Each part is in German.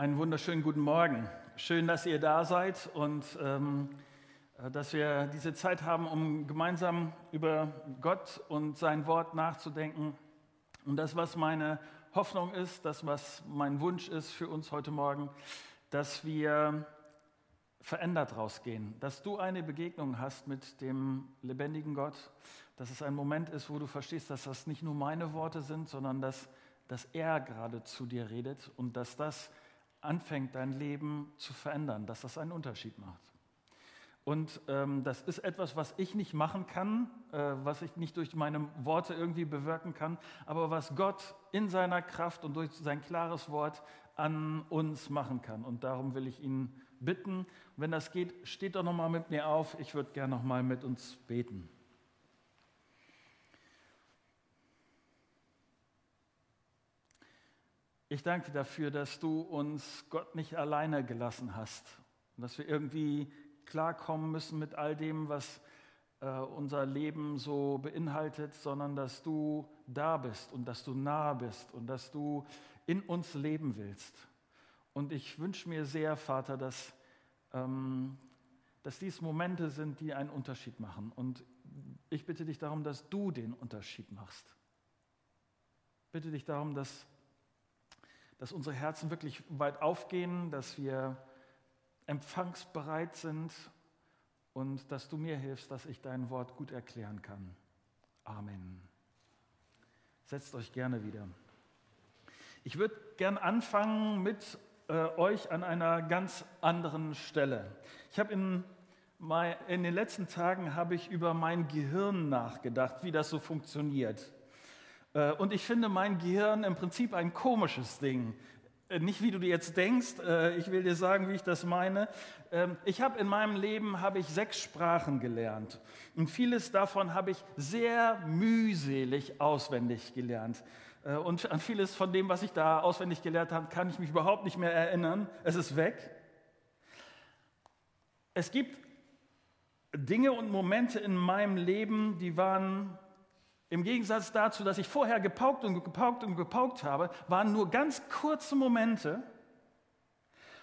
Einen wunderschönen guten Morgen. Schön, dass ihr da seid und ähm, äh, dass wir diese Zeit haben, um gemeinsam über Gott und sein Wort nachzudenken. Und das, was meine Hoffnung ist, das, was mein Wunsch ist für uns heute Morgen, dass wir verändert rausgehen, dass du eine Begegnung hast mit dem lebendigen Gott, dass es ein Moment ist, wo du verstehst, dass das nicht nur meine Worte sind, sondern dass, dass er gerade zu dir redet und dass das anfängt, dein Leben zu verändern, dass das einen Unterschied macht. Und ähm, das ist etwas, was ich nicht machen kann, äh, was ich nicht durch meine Worte irgendwie bewirken kann, aber was Gott in seiner Kraft und durch sein klares Wort an uns machen kann. Und darum will ich ihn bitten. Wenn das geht, steht doch nochmal mit mir auf. Ich würde gerne nochmal mit uns beten. Ich danke dafür, dass du uns Gott nicht alleine gelassen hast und dass wir irgendwie klarkommen müssen mit all dem, was äh, unser Leben so beinhaltet, sondern dass du da bist und dass du nah bist und dass du in uns leben willst. Und ich wünsche mir sehr, Vater, dass, ähm, dass dies Momente sind, die einen Unterschied machen. Und ich bitte dich darum, dass du den Unterschied machst. Bitte dich darum, dass dass unsere Herzen wirklich weit aufgehen, dass wir empfangsbereit sind und dass du mir hilfst, dass ich dein Wort gut erklären kann. Amen. Setzt euch gerne wieder. Ich würde gern anfangen mit äh, euch an einer ganz anderen Stelle. Ich habe in, in den letzten Tagen habe ich über mein Gehirn nachgedacht, wie das so funktioniert. Äh, und ich finde mein Gehirn im Prinzip ein komisches Ding. Äh, nicht wie du dir jetzt denkst, äh, ich will dir sagen, wie ich das meine. Ähm, ich habe in meinem Leben habe ich sechs Sprachen gelernt und vieles davon habe ich sehr mühselig auswendig gelernt. Und an vieles von dem, was ich da auswendig gelernt habe, kann ich mich überhaupt nicht mehr erinnern. Es ist weg. Es gibt Dinge und Momente in meinem Leben, die waren im Gegensatz dazu, dass ich vorher gepaukt und gepaukt und gepaukt habe, waren nur ganz kurze Momente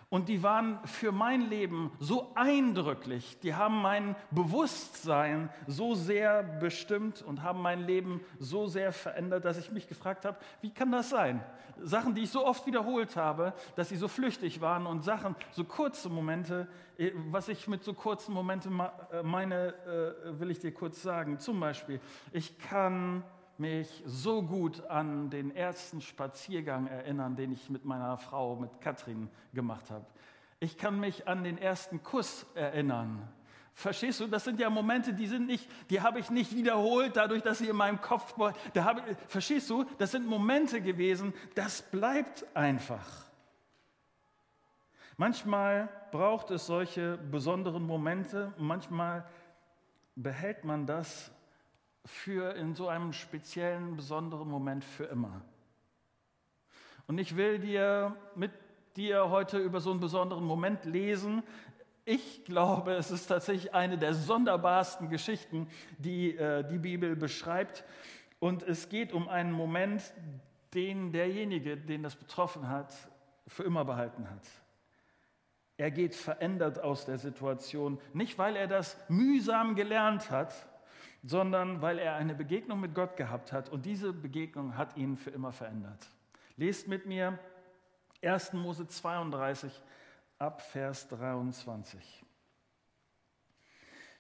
und die waren für mein Leben so eindrücklich, die haben mein Bewusstsein so sehr bestimmt und haben mein Leben so sehr verändert, dass ich mich gefragt habe, wie kann das sein? Sachen, die ich so oft wiederholt habe, dass sie so flüchtig waren und Sachen, so kurze Momente, äh, was ich mit so kurzen Momenten äh, meine, äh, will ich dir kurz sagen. Zum Beispiel, ich kann mich so gut an den ersten Spaziergang erinnern, den ich mit meiner Frau, mit Katrin gemacht habe. Ich kann mich an den ersten Kuss erinnern. Verstehst du? Das sind ja Momente, die sind nicht, die habe ich nicht wiederholt, dadurch, dass sie in meinem Kopf, da habe, verstehst du? Das sind Momente gewesen, das bleibt einfach. Manchmal braucht es solche besonderen Momente, manchmal behält man das für in so einem speziellen, besonderen Moment für immer. Und ich will dir mit dir heute über so einen besonderen Moment lesen. Ich glaube, es ist tatsächlich eine der sonderbarsten Geschichten, die äh, die Bibel beschreibt. Und es geht um einen Moment, den derjenige, den das betroffen hat, für immer behalten hat. Er geht verändert aus der Situation, nicht weil er das mühsam gelernt hat, sondern weil er eine Begegnung mit Gott gehabt hat und diese Begegnung hat ihn für immer verändert. Lest mit mir 1. Mose 32 ab Vers 23.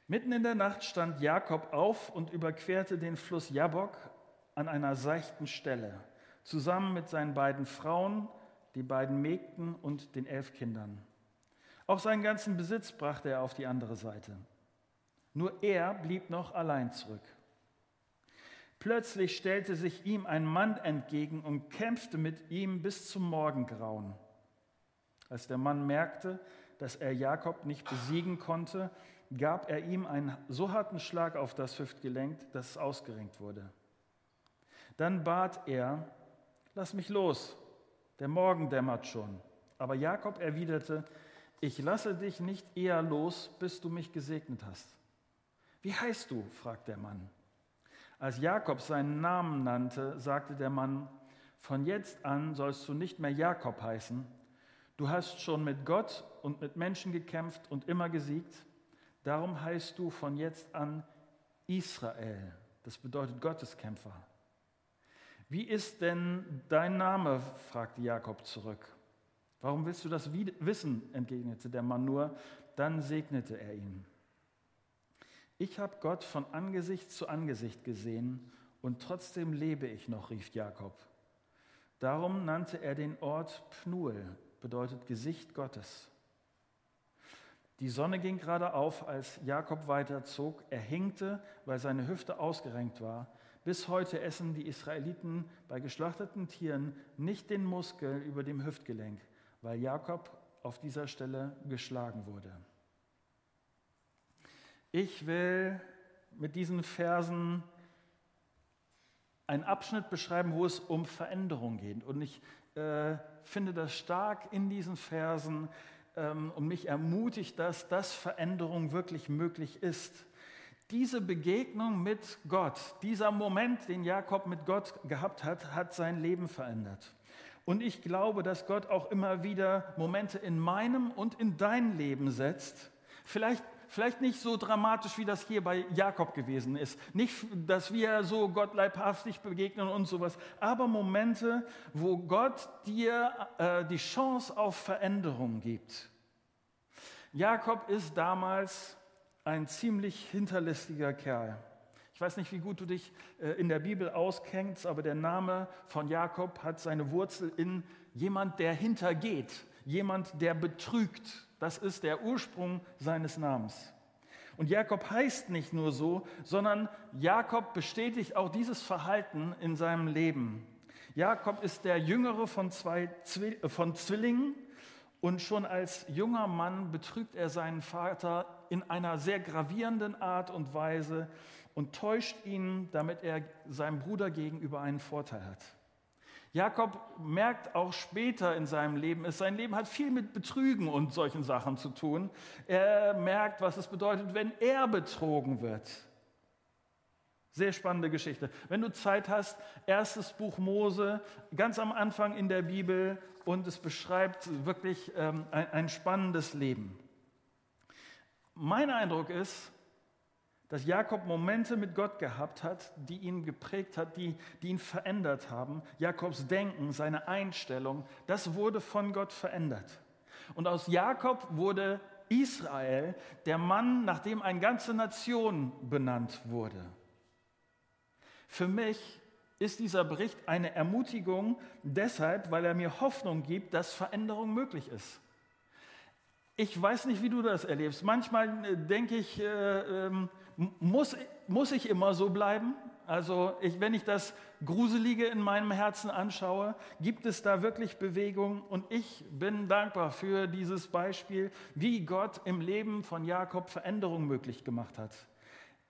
Mitten in der Nacht stand Jakob auf und überquerte den Fluss Jabok an einer seichten Stelle, zusammen mit seinen beiden Frauen, die beiden Mägden und den elf Kindern. Auch seinen ganzen Besitz brachte er auf die andere Seite. Nur er blieb noch allein zurück. Plötzlich stellte sich ihm ein Mann entgegen und kämpfte mit ihm bis zum Morgengrauen. Als der Mann merkte, dass er Jakob nicht besiegen konnte, gab er ihm einen so harten Schlag auf das Hüftgelenk, dass es ausgerenkt wurde. Dann bat er, lass mich los, der Morgen dämmert schon. Aber Jakob erwiderte, ich lasse dich nicht eher los, bis du mich gesegnet hast. Wie heißt du? fragt der Mann. Als Jakob seinen Namen nannte, sagte der Mann, von jetzt an sollst du nicht mehr Jakob heißen, Du hast schon mit Gott und mit Menschen gekämpft und immer gesiegt. Darum heißt du von jetzt an Israel. Das bedeutet Gotteskämpfer. Wie ist denn dein Name? fragte Jakob zurück. Warum willst du das wissen? entgegnete der Mann nur. Dann segnete er ihn. Ich habe Gott von Angesicht zu Angesicht gesehen und trotzdem lebe ich noch, rief Jakob. Darum nannte er den Ort Pnuel, bedeutet Gesicht Gottes. Die Sonne ging gerade auf, als Jakob weiterzog. Er hinkte, weil seine Hüfte ausgerenkt war. Bis heute essen die Israeliten bei geschlachteten Tieren nicht den Muskel über dem Hüftgelenk, weil Jakob auf dieser Stelle geschlagen wurde. Ich will mit diesen Versen einen Abschnitt beschreiben, wo es um Veränderung geht. Und ich äh, finde das stark in diesen Versen ähm, und mich ermutigt das, dass Veränderung wirklich möglich ist. Diese Begegnung mit Gott, dieser Moment, den Jakob mit Gott gehabt hat, hat sein Leben verändert. Und ich glaube, dass Gott auch immer wieder Momente in meinem und in dein Leben setzt. Vielleicht vielleicht nicht so dramatisch, wie das hier bei Jakob gewesen ist. Nicht, dass wir so Gott leibhaftig begegnen und sowas, aber Momente, wo Gott dir äh, die Chance auf Veränderung gibt. Jakob ist damals ein ziemlich hinterlistiger Kerl. Ich weiß nicht, wie gut du dich äh, in der Bibel auskennst, aber der Name von Jakob hat seine Wurzel in jemand, der hintergeht, jemand, der betrügt, das ist der Ursprung seines Namens. Und Jakob heißt nicht nur so, sondern Jakob bestätigt auch dieses Verhalten in seinem Leben. Jakob ist der jüngere von zwei äh, von Zwillingen und schon als junger Mann betrügt er seinen Vater in einer sehr gravierenden Art und Weise und täuscht ihn, damit er seinem Bruder gegenüber einen Vorteil hat. Jakob merkt auch später in seinem Leben, sein Leben hat viel mit Betrügen und solchen Sachen zu tun. Er merkt, was es bedeutet, wenn er betrogen wird. Sehr spannende Geschichte. Wenn du Zeit hast, erstes Buch Mose, ganz am Anfang in der Bibel und es beschreibt wirklich ähm, ein, ein spannendes Leben. Mein Eindruck ist, dass Jakob Momente mit Gott gehabt hat, die ihn geprägt hat, die, die ihn verändert haben. Jakobs Denken, seine Einstellung, das wurde von Gott verändert. Und aus Jakob wurde Israel, der Mann, nach dem eine ganze Nation benannt wurde. Für mich ist dieser Bericht eine Ermutigung deshalb, weil er mir Hoffnung gibt, dass Veränderung möglich ist. Ich weiß nicht, wie du das erlebst. Manchmal äh, denke ich, äh, ähm, muss, muss ich immer so bleiben? Also ich, wenn ich das Gruselige in meinem Herzen anschaue, gibt es da wirklich Bewegung? Und ich bin dankbar für dieses Beispiel, wie Gott im Leben von Jakob Veränderung möglich gemacht hat.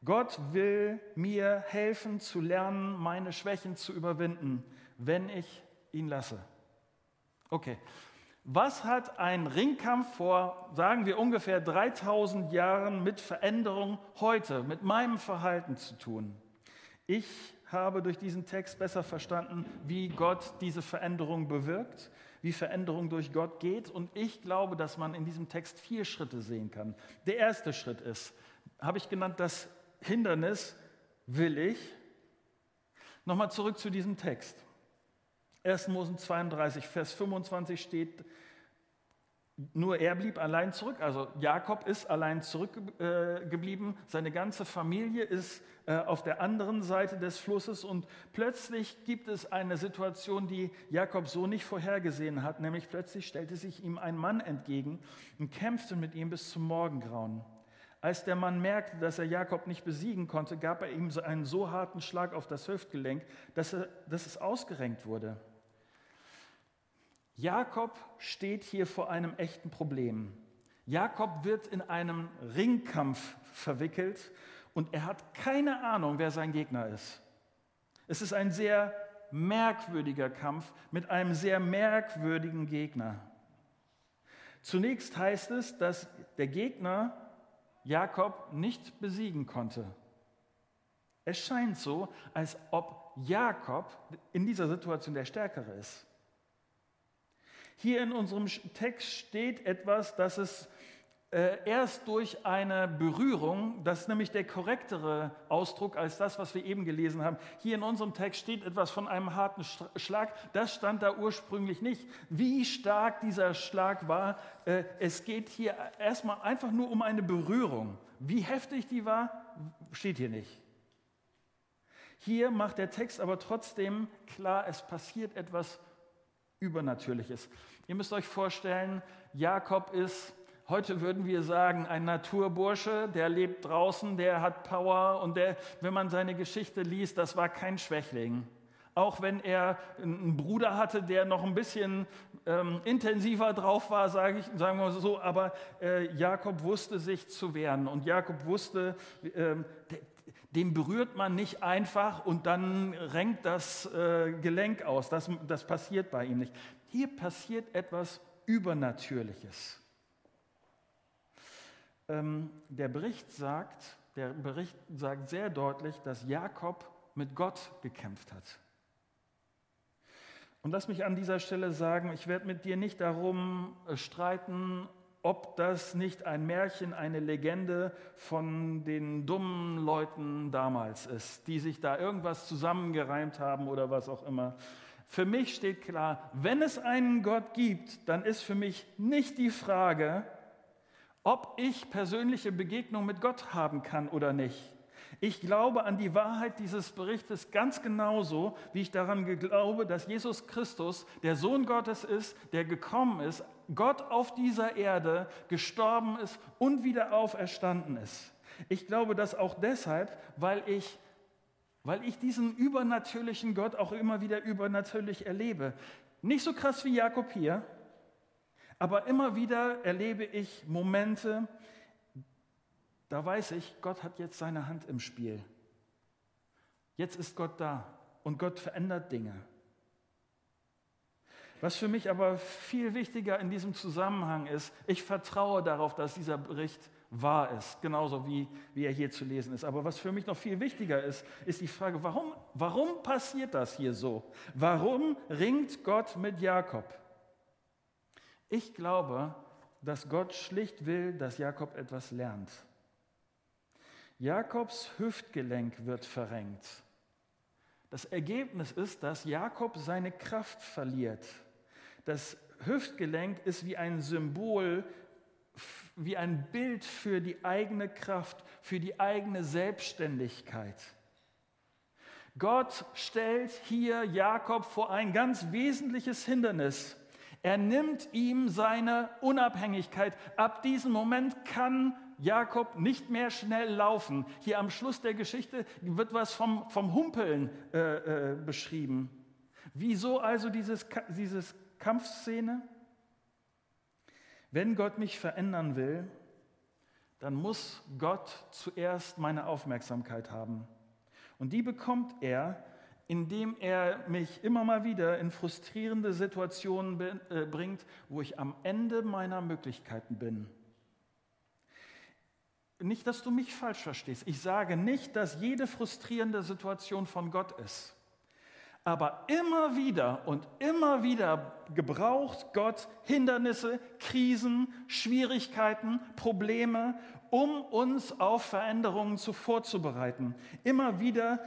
Gott will mir helfen zu lernen, meine Schwächen zu überwinden, wenn ich ihn lasse. Okay, was hat ein Ringkampf vor, sagen wir ungefähr 3000 Jahren mit Veränderung heute, mit meinem Verhalten zu tun? Ich habe durch diesen Text besser verstanden, wie Gott diese Veränderung bewirkt, wie Veränderung durch Gott geht. Und ich glaube, dass man in diesem Text vier Schritte sehen kann. Der erste Schritt ist, habe ich genannt, das Hindernis will ich. Nochmal zurück zu diesem Text. 1. Mose 32, Vers 25 steht, nur er blieb allein zurück, also Jakob ist allein zurückgeblieben, äh, seine ganze Familie ist äh, auf der anderen Seite des Flusses und plötzlich gibt es eine Situation, die Jakob so nicht vorhergesehen hat, nämlich plötzlich stellte sich ihm ein Mann entgegen und kämpfte mit ihm bis zum Morgengrauen. Als der Mann merkte, dass er Jakob nicht besiegen konnte, gab er ihm einen so harten Schlag auf das Hüftgelenk, dass, er, dass es ausgerenkt wurde. Jakob steht hier vor einem echten Problem. Jakob wird in einem Ringkampf verwickelt und er hat keine Ahnung, wer sein Gegner ist. Es ist ein sehr merkwürdiger Kampf mit einem sehr merkwürdigen Gegner. Zunächst heißt es, dass der Gegner Jakob nicht besiegen konnte. Es scheint so, als ob Jakob in dieser Situation der Stärkere ist. Hier in unserem Text steht etwas, das es äh, erst durch eine Berührung, das ist nämlich der korrektere Ausdruck als das, was wir eben gelesen haben. Hier in unserem Text steht etwas von einem harten Schlag. Das stand da ursprünglich nicht. Wie stark dieser Schlag war, äh, es geht hier erstmal einfach nur um eine Berührung. Wie heftig die war, steht hier nicht. Hier macht der Text aber trotzdem klar, es passiert etwas Übernatürliches. Ihr müsst euch vorstellen, Jakob ist Heute würden wir sagen, ein Naturbursche, der lebt draußen, der hat Power und der, wenn man seine Geschichte liest, das war kein Schwächling. Auch wenn er einen Bruder hatte, der noch ein bisschen ähm, intensiver drauf war, sage ich, sagen wir so, aber äh, Jakob wusste sich zu wehren und Jakob wusste, äh, den berührt man nicht einfach und dann renkt das äh, Gelenk aus. Das, das passiert bei ihm nicht. Hier passiert etwas Übernatürliches. Ähm, der Bericht sagt, der Bericht sagt sehr deutlich, dass Jakob mit Gott gekämpft hat. Und lass mich an dieser Stelle sagen, ich werde mit dir nicht darum äh, streiten, ob das nicht ein Märchen, eine Legende von den dummen Leuten damals ist, die sich da irgendwas zusammengereimt haben oder was auch immer. Für mich steht klar, wenn es einen Gott gibt, dann ist für mich nicht die Frage, ob ich persönliche Begegnung mit Gott haben kann oder nicht. Ich glaube an die Wahrheit dieses Berichtes ganz genauso, wie ich daran glaube, dass Jesus Christus der Sohn Gottes ist, der gekommen ist, Gott auf dieser Erde gestorben ist und wieder auferstanden ist. Ich glaube das auch deshalb, weil ich, weil ich diesen übernatürlichen Gott auch immer wieder übernatürlich erlebe. Nicht so krass wie Jakob hier, aber immer wieder erlebe ich Momente, da weiß ich, Gott hat jetzt seine Hand im Spiel. Jetzt ist Gott da und Gott verändert Dinge. Was für mich aber viel wichtiger in diesem Zusammenhang ist, ich vertraue darauf, dass dieser Bericht wahr ist, genauso wie, wie er hier zu lesen ist. Aber was für mich noch viel wichtiger ist, ist die Frage, warum, warum passiert das hier so? Warum ringt Gott mit Jakob? Ich glaube, dass Gott schlicht will, dass Jakob etwas lernt. Jakobs Hüftgelenk wird verrenkt. Das Ergebnis ist, dass Jakob seine Kraft verliert. Das Hüftgelenk ist wie ein Symbol, wie ein Bild für die eigene Kraft, für die eigene Selbstständigkeit. Gott stellt hier Jakob vor ein ganz wesentliches Hindernis. Er nimmt ihm seine Unabhängigkeit. Ab diesem Moment kann Jakob nicht mehr schnell laufen. Hier am Schluss der Geschichte wird was vom, vom Humpeln äh, äh, beschrieben. Wieso also dieses, dieses Kampfszene? Wenn Gott mich verändern will, dann muss Gott zuerst meine Aufmerksamkeit haben. Und die bekommt er, indem er mich immer mal wieder in frustrierende Situationen äh, bringt, wo ich am Ende meiner Möglichkeiten bin. Nicht, dass du mich falsch verstehst. Ich sage nicht, dass jede frustrierende Situation von Gott ist. Aber immer wieder und immer wieder gebraucht Gott Hindernisse, Krisen, Schwierigkeiten, Probleme, um uns auf Veränderungen zu vorzubereiten. Immer wieder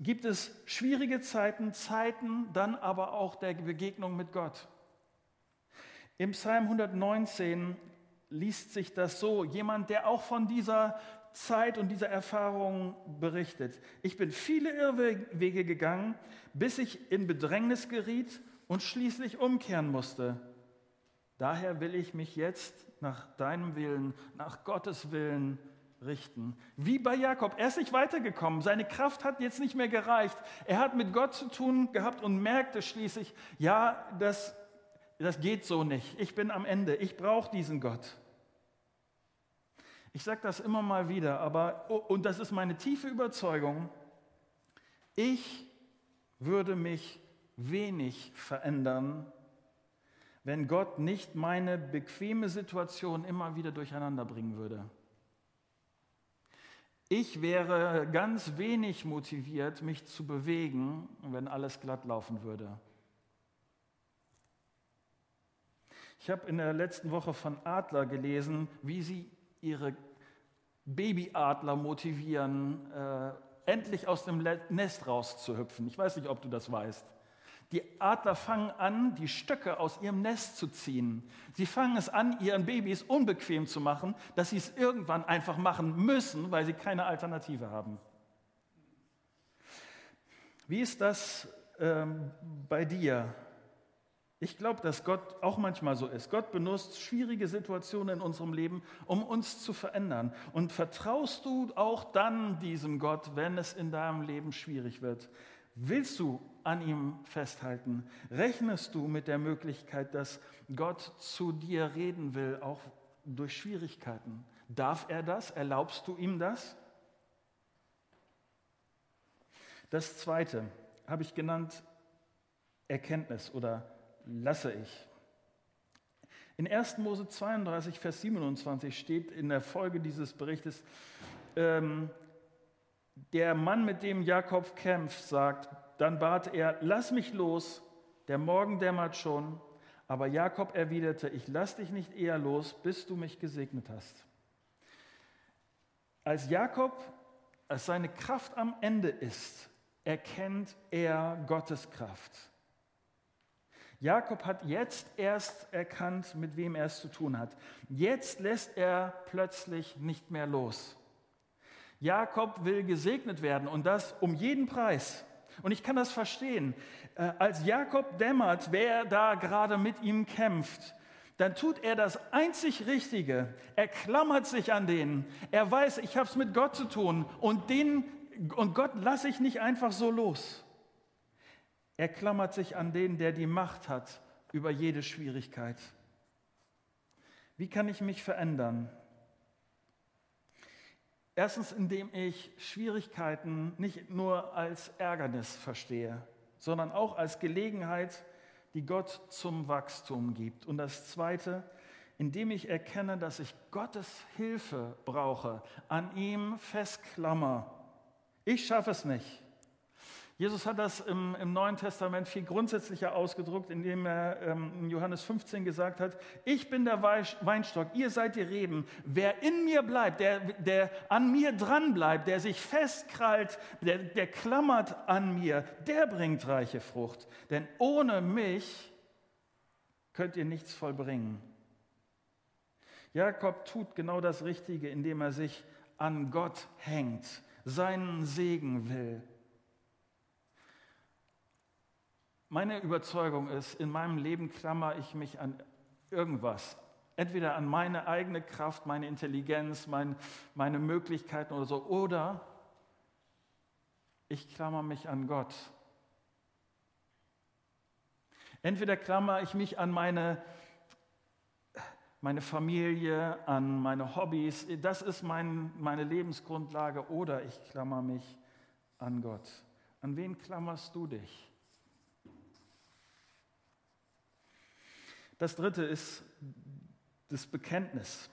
gibt es schwierige Zeiten, Zeiten dann aber auch der Begegnung mit Gott. Im Psalm 119 liest sich das so, jemand, der auch von dieser Zeit und dieser Erfahrung berichtet. Ich bin viele Irrwege gegangen, bis ich in Bedrängnis geriet und schließlich umkehren musste. Daher will ich mich jetzt nach deinem Willen, nach Gottes Willen richten. Wie bei Jakob. Er ist nicht weitergekommen. Seine Kraft hat jetzt nicht mehr gereicht. Er hat mit Gott zu tun gehabt und merkte schließlich, ja, das, das geht so nicht. Ich bin am Ende. Ich brauche diesen Gott. Ich sage das immer mal wieder, aber, oh, und das ist meine tiefe Überzeugung, ich würde mich wenig verändern, wenn Gott nicht meine bequeme Situation immer wieder durcheinander bringen würde. Ich wäre ganz wenig motiviert, mich zu bewegen, wenn alles glatt laufen würde. Ich habe in der letzten Woche von Adler gelesen, wie sie ihre Babyadler motivieren, äh, endlich aus dem Nest rauszuhüpfen. Ich weiß nicht, ob du das weißt. Die Adler fangen an, die Stöcke aus ihrem Nest zu ziehen. Sie fangen es an, ihren Babys unbequem zu machen, dass sie es irgendwann einfach machen müssen, weil sie keine Alternative haben. Wie ist das ähm, bei dir? Ich glaube, dass Gott auch manchmal so ist. Gott benutzt schwierige Situationen in unserem Leben, um uns zu verändern. Und vertraust du auch dann diesem Gott, wenn es in deinem Leben schwierig wird? Willst du an ihm festhalten? Rechnest du mit der Möglichkeit, dass Gott zu dir reden will, auch durch Schwierigkeiten? Darf er das? Erlaubst du ihm das? Das zweite habe ich genannt Erkenntnis oder lasse ich. In 1. Mose 32, Vers 27 steht in der Folge dieses Berichtes, ähm, der Mann, mit dem Jakob kämpft, sagt, dann bat er, lass mich los, der Morgen dämmert schon. Aber Jakob erwiderte, ich lass dich nicht eher los, bis du mich gesegnet hast. Als Jakob, als seine Kraft am Ende ist, erkennt er Gottes Kraft. Jakob hat jetzt erst erkannt, mit wem er es zu tun hat. Jetzt lässt er plötzlich nicht mehr los. Jakob will gesegnet werden und das um jeden Preis. Und ich kann das verstehen. Äh, als Jakob dämmert, wer da gerade mit ihm kämpft, dann tut er das einzig Richtige. Er klammert sich an den. Er weiß, ich habe es mit Gott zu tun und, den, und Gott lasse ich nicht einfach so los. Er klammert sich an den, der die Macht hat über jede Schwierigkeit. Wie kann ich mich verändern? Erstens, indem ich Schwierigkeiten nicht nur als Ärgernis verstehe, sondern auch als Gelegenheit, die Gott zum Wachstum gibt. Und das Zweite, indem ich erkenne, dass ich Gottes Hilfe brauche, an ihm festklammer. Ich schaffe es nicht. Jesus hat das im, im, Neuen Testament viel grundsätzlicher ausgedrückt, indem er ähm, in Johannes 15 gesagt hat, ich bin der Weinstock, ihr seid die Reben. Wer in mir bleibt, der, der an mir dran bleibt, der sich festkrallt, der, der klammert an mir, der bringt reiche Frucht. Denn ohne mich könnt ihr nichts vollbringen. Jakob tut genau das Richtige, indem er sich an Gott hängt, seinen Segen will. Meine Überzeugung ist, in meinem Leben klammer ich mich an irgendwas. Entweder an meine eigene Kraft, meine Intelligenz, mein, meine Möglichkeiten oder so, oder ich klammer mich an Gott. Entweder klammer ich mich an meine, meine Familie, an meine Hobbys, das ist mein, meine Lebensgrundlage, oder ich klammer mich an Gott. An wen klammerst du dich? Das dritte ist das Bekenntnis.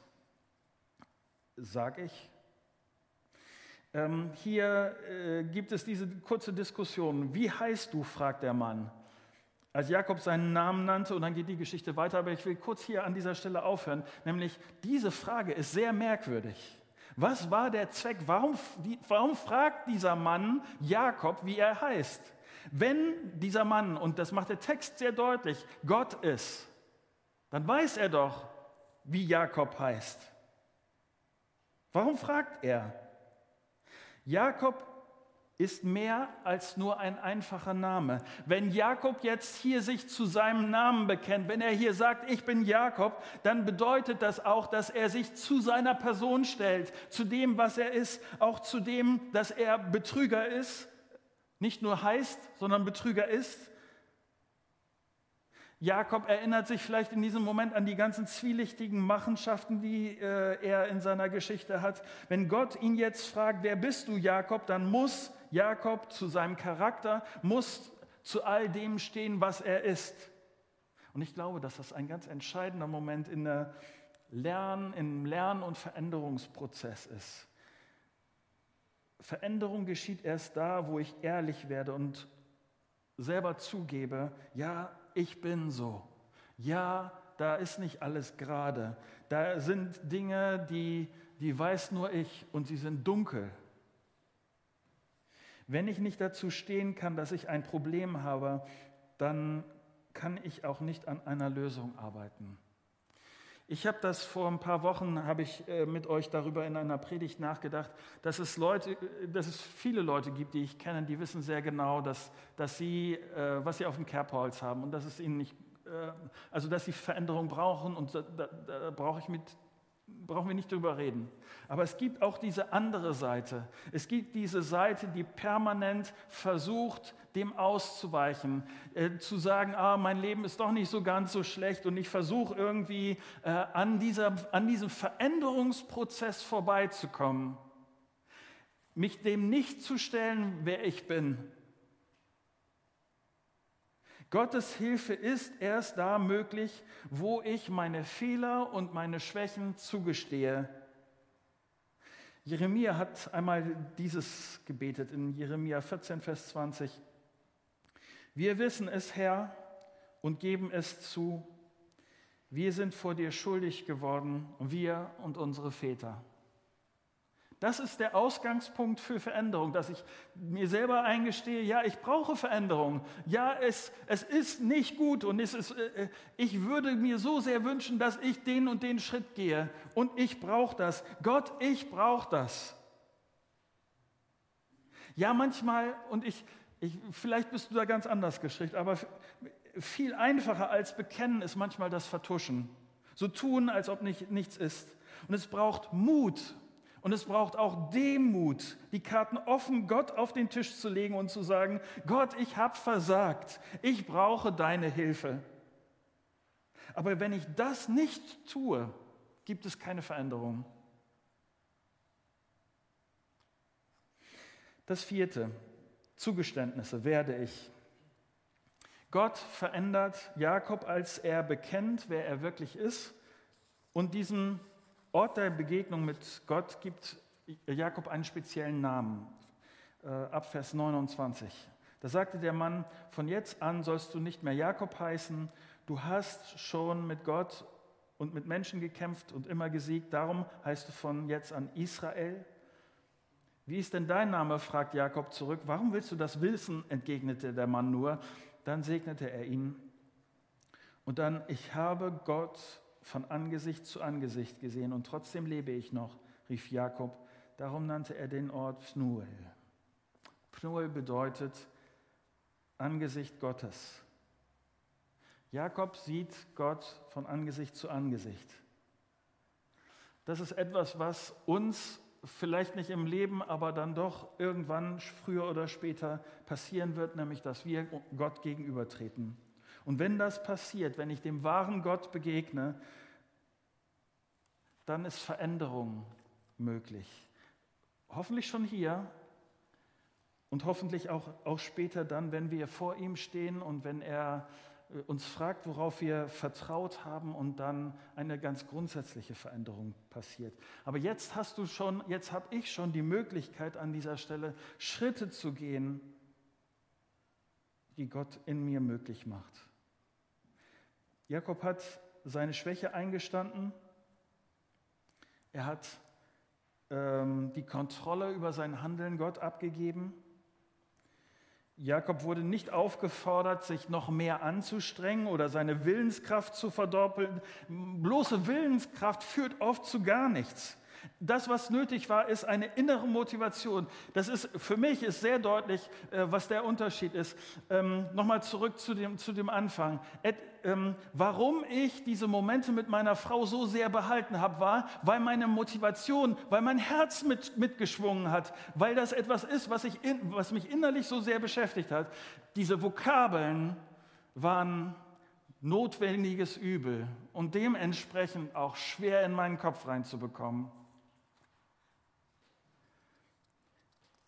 Sag ich. Ähm, hier äh, gibt es diese kurze Diskussion. Wie heißt du? fragt der Mann. Als Jakob seinen Namen nannte, und dann geht die Geschichte weiter, aber ich will kurz hier an dieser Stelle aufhören, nämlich diese Frage ist sehr merkwürdig. Was war der Zweck? Warum, die, warum fragt dieser Mann Jakob, wie er heißt? Wenn dieser Mann, und das macht der Text sehr deutlich, Gott ist, dann weiß er doch, wie Jakob heißt. Warum fragt er? Jakob ist mehr als nur ein einfacher Name. Wenn Jakob jetzt hier sich zu seinem Namen bekennt, wenn er hier sagt, ich bin Jakob, dann bedeutet das auch, dass er sich zu seiner Person stellt, zu dem, was er ist, auch zu dem, dass er Betrüger ist, nicht nur heißt, sondern Betrüger ist. Jakob erinnert sich vielleicht in diesem Moment an die ganzen zwielichtigen Machenschaften, die äh, er in seiner Geschichte hat. Wenn Gott ihn jetzt fragt, wer bist du, Jakob, dann muss Jakob zu seinem Charakter, muss zu all dem stehen, was er ist. Und ich glaube, dass das ein ganz entscheidender Moment in der Lern, im Lern- und Veränderungsprozess ist. Veränderung geschieht erst da, wo ich ehrlich werde und selber zugebe, ja, ich bin so. Ja, da ist nicht alles gerade. Da sind Dinge, die, die weiß nur ich und sie sind dunkel. Wenn ich nicht dazu stehen kann, dass ich ein Problem habe, dann kann ich auch nicht an einer Lösung arbeiten. Ich habe das vor ein paar Wochen, habe ich äh, mit euch darüber in einer Predigt nachgedacht, dass es, Leute, dass es viele Leute gibt, die ich kenne, die wissen sehr genau, dass, dass sie, äh, was sie auf dem Kerbholz haben und dass es ihnen nicht, äh, also dass sie Veränderung brauchen und da, da, da brauche ich mit brauchen wir nicht drüber reden. Aber es gibt auch diese andere Seite. Es gibt diese Seite, die permanent versucht, dem auszuweichen, äh, zu sagen, ah, mein Leben ist doch nicht so ganz so schlecht und ich versuche irgendwie äh, an, dieser, an diesem Veränderungsprozess vorbeizukommen, mich dem nicht zu stellen, wer ich bin, Gottes Hilfe ist erst da möglich, wo ich meine Fehler und meine Schwächen zugestehe. Jeremia hat einmal dieses gebetet in Jeremia 14, Vers 20. Wir wissen es, Herr, und geben es zu. Wir sind vor dir schuldig geworden, wir und unsere Väter. Das ist der Ausgangspunkt für Veränderung, dass ich mir selber eingestehe, ja, ich brauche Veränderung. Ja, es, es ist nicht gut und es ist, äh, ich würde mir so sehr wünschen, dass ich den und den Schritt gehe. Und ich brauche das. Gott, ich brauche das. Ja, manchmal, und ich, ich, vielleicht bist du da ganz anders gestrickt, aber viel einfacher als bekennen ist manchmal das Vertuschen. So tun, als ob nicht, nichts ist. Und es braucht Mut und es braucht auch Demut, die Karten offen Gott auf den Tisch zu legen und zu sagen, Gott, ich habe versagt, ich brauche deine Hilfe. Aber wenn ich das nicht tue, gibt es keine Veränderung. Das vierte, Zugeständnisse werde ich. Gott verändert Jakob, als er bekennt, wer er wirklich ist und diesen Ort der Begegnung mit Gott gibt Jakob einen speziellen Namen, äh, ab Vers 29. Da sagte der Mann, von jetzt an sollst du nicht mehr Jakob heißen, du hast schon mit Gott und mit Menschen gekämpft und immer gesiegt, darum heißt du von jetzt an Israel. Wie ist denn dein Name? fragt Jakob zurück. Warum willst du das wissen? entgegnete der Mann nur. Dann segnete er ihn. Und dann, ich habe Gott von Angesicht zu Angesicht gesehen und trotzdem lebe ich noch, rief Jakob. Darum nannte er den Ort Pnuel. Pnuel bedeutet Angesicht Gottes. Jakob sieht Gott von Angesicht zu Angesicht. Das ist etwas, was uns vielleicht nicht im Leben, aber dann doch irgendwann früher oder später passieren wird, nämlich dass wir Gott gegenübertreten. Und wenn das passiert, wenn ich dem wahren Gott begegne, dann ist Veränderung möglich. Hoffentlich schon hier und hoffentlich auch, auch später dann, wenn wir vor ihm stehen und wenn er äh, uns fragt, worauf wir vertraut haben und dann eine ganz grundsätzliche Veränderung passiert. Aber jetzt hast du schon, jetzt habe ich schon die Möglichkeit an dieser Stelle Schritte zu gehen, die Gott in mir möglich macht. Jakob hat seine Schwäche eingestanden. Er hat ähm, die Kontrolle über sein Handeln Gott abgegeben. Jakob wurde nicht aufgefordert, sich noch mehr anzustrengen oder seine Willenskraft zu verdoppeln. Bloße Willenskraft führt oft zu gar nichts. Das, was nötig war, ist eine innere Motivation. Das ist für mich ist sehr deutlich, äh, was der Unterschied ist. Ähm, Nochmal zurück zu dem, zu dem Anfang. Et, ähm, warum ich diese Momente mit meiner Frau so sehr behalten habe, war, weil meine Motivation, weil mein Herz mit, mitgeschwungen hat, weil das etwas ist, was, ich in, was mich innerlich so sehr beschäftigt hat. Diese Vokabeln waren notwendiges Übel und dementsprechend auch schwer in meinen Kopf reinzubekommen.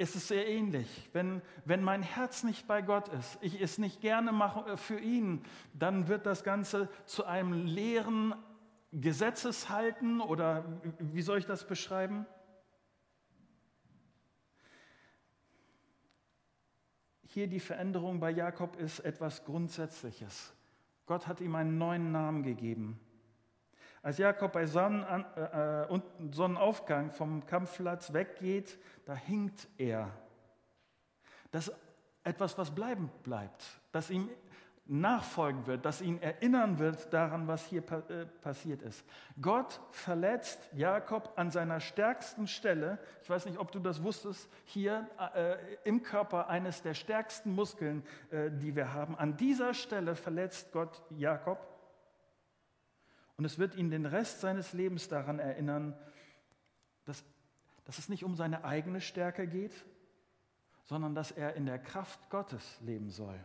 Ist es sehr ähnlich. Wenn, wenn mein Herz nicht bei Gott ist, ich es nicht gerne mache äh, für ihn, dann wird das Ganze zu einem leeren Gesetzeshalten oder wie soll ich das beschreiben? Hier die Veränderung bei Jakob ist etwas Grundsätzliches. Gott hat ihm einen neuen Namen gegeben. Als Jakob bei Sonnen, äh, äh Sonnenaufgang vom Kampfplatz weggeht, da hinkt er. Das ist etwas, was bleiben bleibt, das ihm nachfolgen wird, das ihn erinnern wird daran, was hier äh, passiert ist. Gott verletzt Jakob an seiner stärksten Stelle. Ich weiß nicht, ob du das wusstest, hier äh, im Körper eines der stärksten Muskeln, äh, die wir haben. An dieser Stelle verletzt Gott Jakob und es wird ihn den Rest seines Lebens daran erinnern, dass, dass es nicht um seine eigene Stärke geht, sondern dass er in der Kraft Gottes leben soll.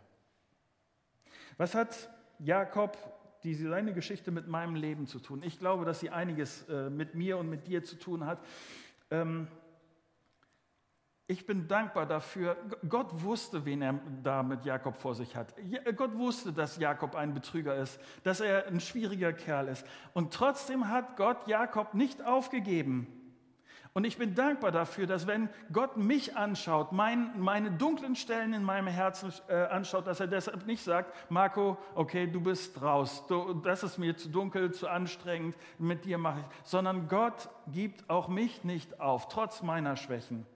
Was hat Jakob, diese, seine Geschichte mit meinem Leben zu tun? Ich glaube, dass sie einiges äh, mit mir und mit dir zu tun hat. Ähm, ich bin dankbar dafür. Gott wusste, wen er da mit Jakob vor sich hat. Gott wusste, dass Jakob ein Betrüger ist, dass er ein schwieriger Kerl ist. Und trotzdem hat Gott Jakob nicht aufgegeben. Und ich bin dankbar dafür, dass wenn Gott mich anschaut, mein, meine dunklen Stellen in meinem Herzen äh, anschaut, dass er deshalb nicht sagt, Marco, okay, du bist raus, du, das ist mir zu dunkel, zu anstrengend, mit dir mache ich, sondern Gott gibt auch mich nicht auf, trotz meiner Schwächen.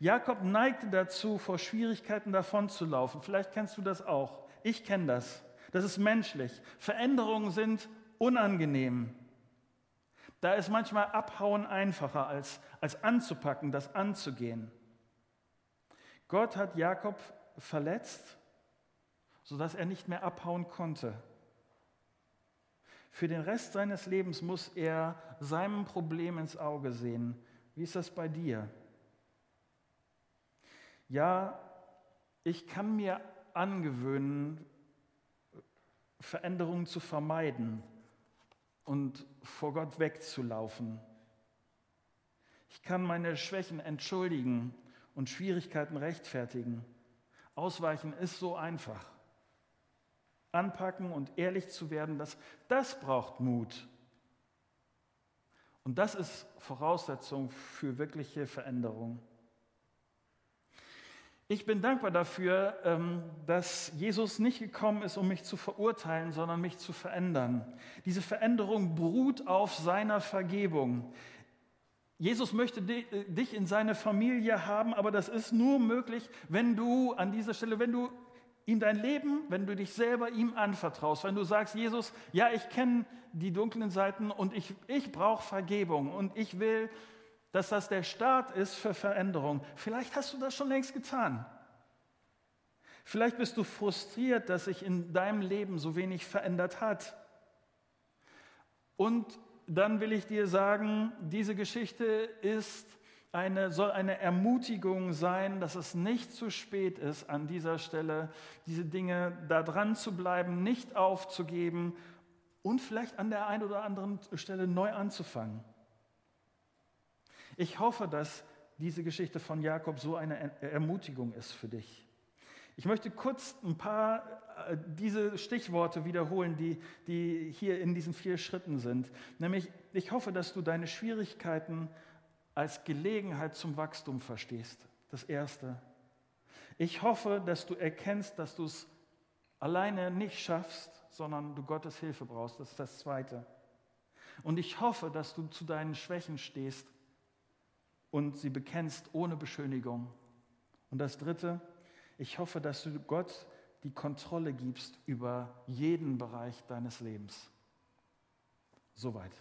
Jakob neigte dazu, vor Schwierigkeiten davonzulaufen. Vielleicht kennst du das auch. Ich kenne das. Das ist menschlich. Veränderungen sind unangenehm. Da ist manchmal Abhauen einfacher, als, als anzupacken, das anzugehen. Gott hat Jakob verletzt, sodass er nicht mehr abhauen konnte. Für den Rest seines Lebens muss er seinem Problem ins Auge sehen. Wie ist das bei dir? Ja, ich kann mir angewöhnen, Veränderungen zu vermeiden und vor Gott wegzulaufen. Ich kann meine Schwächen entschuldigen und Schwierigkeiten rechtfertigen. Ausweichen ist so einfach. Anpacken und ehrlich zu werden, das, das braucht Mut. Und das ist Voraussetzung für wirkliche Veränderung. Ich bin dankbar dafür, ähm, dass Jesus nicht gekommen ist, um mich zu verurteilen, sondern mich zu verändern. Diese Veränderung beruht auf seiner Vergebung. Jesus möchte äh, dich in seine Familie haben, aber das ist nur möglich, wenn du an dieser Stelle, wenn du ihm dein Leben, wenn du dich selber ihm anvertraust, wenn du sagst, Jesus, ja, ich kenne die dunklen Seiten und ich, ich brauche Vergebung und ich will dass das der Start ist für Veränderung. Vielleicht hast du das schon längst getan. Vielleicht bist du frustriert, dass sich in deinem Leben so wenig verändert hat. Und dann will ich dir sagen, diese Geschichte ist eine, soll eine Ermutigung sein, dass es nicht zu spät ist, an dieser Stelle diese Dinge da dran zu bleiben, nicht aufzugeben und vielleicht an der einen oder anderen Stelle neu anzufangen. Ich hoffe, dass diese Geschichte von Jakob so eine Ermutigung ist für dich. Ich möchte kurz ein paar äh, diese Stichworte wiederholen, die, die hier in diesen vier Schritten sind. Nämlich, ich hoffe, dass du deine Schwierigkeiten als Gelegenheit zum Wachstum verstehst. Das Erste. Ich hoffe, dass du erkennst, dass du es alleine nicht schaffst, sondern du Gottes Hilfe brauchst. Das ist das Zweite. Und ich hoffe, dass du zu deinen Schwächen stehst und sie bekennst ohne Beschönigung. Und das Dritte, ich hoffe, dass du Gott die Kontrolle gibst über jeden Bereich deines Lebens. Soweit.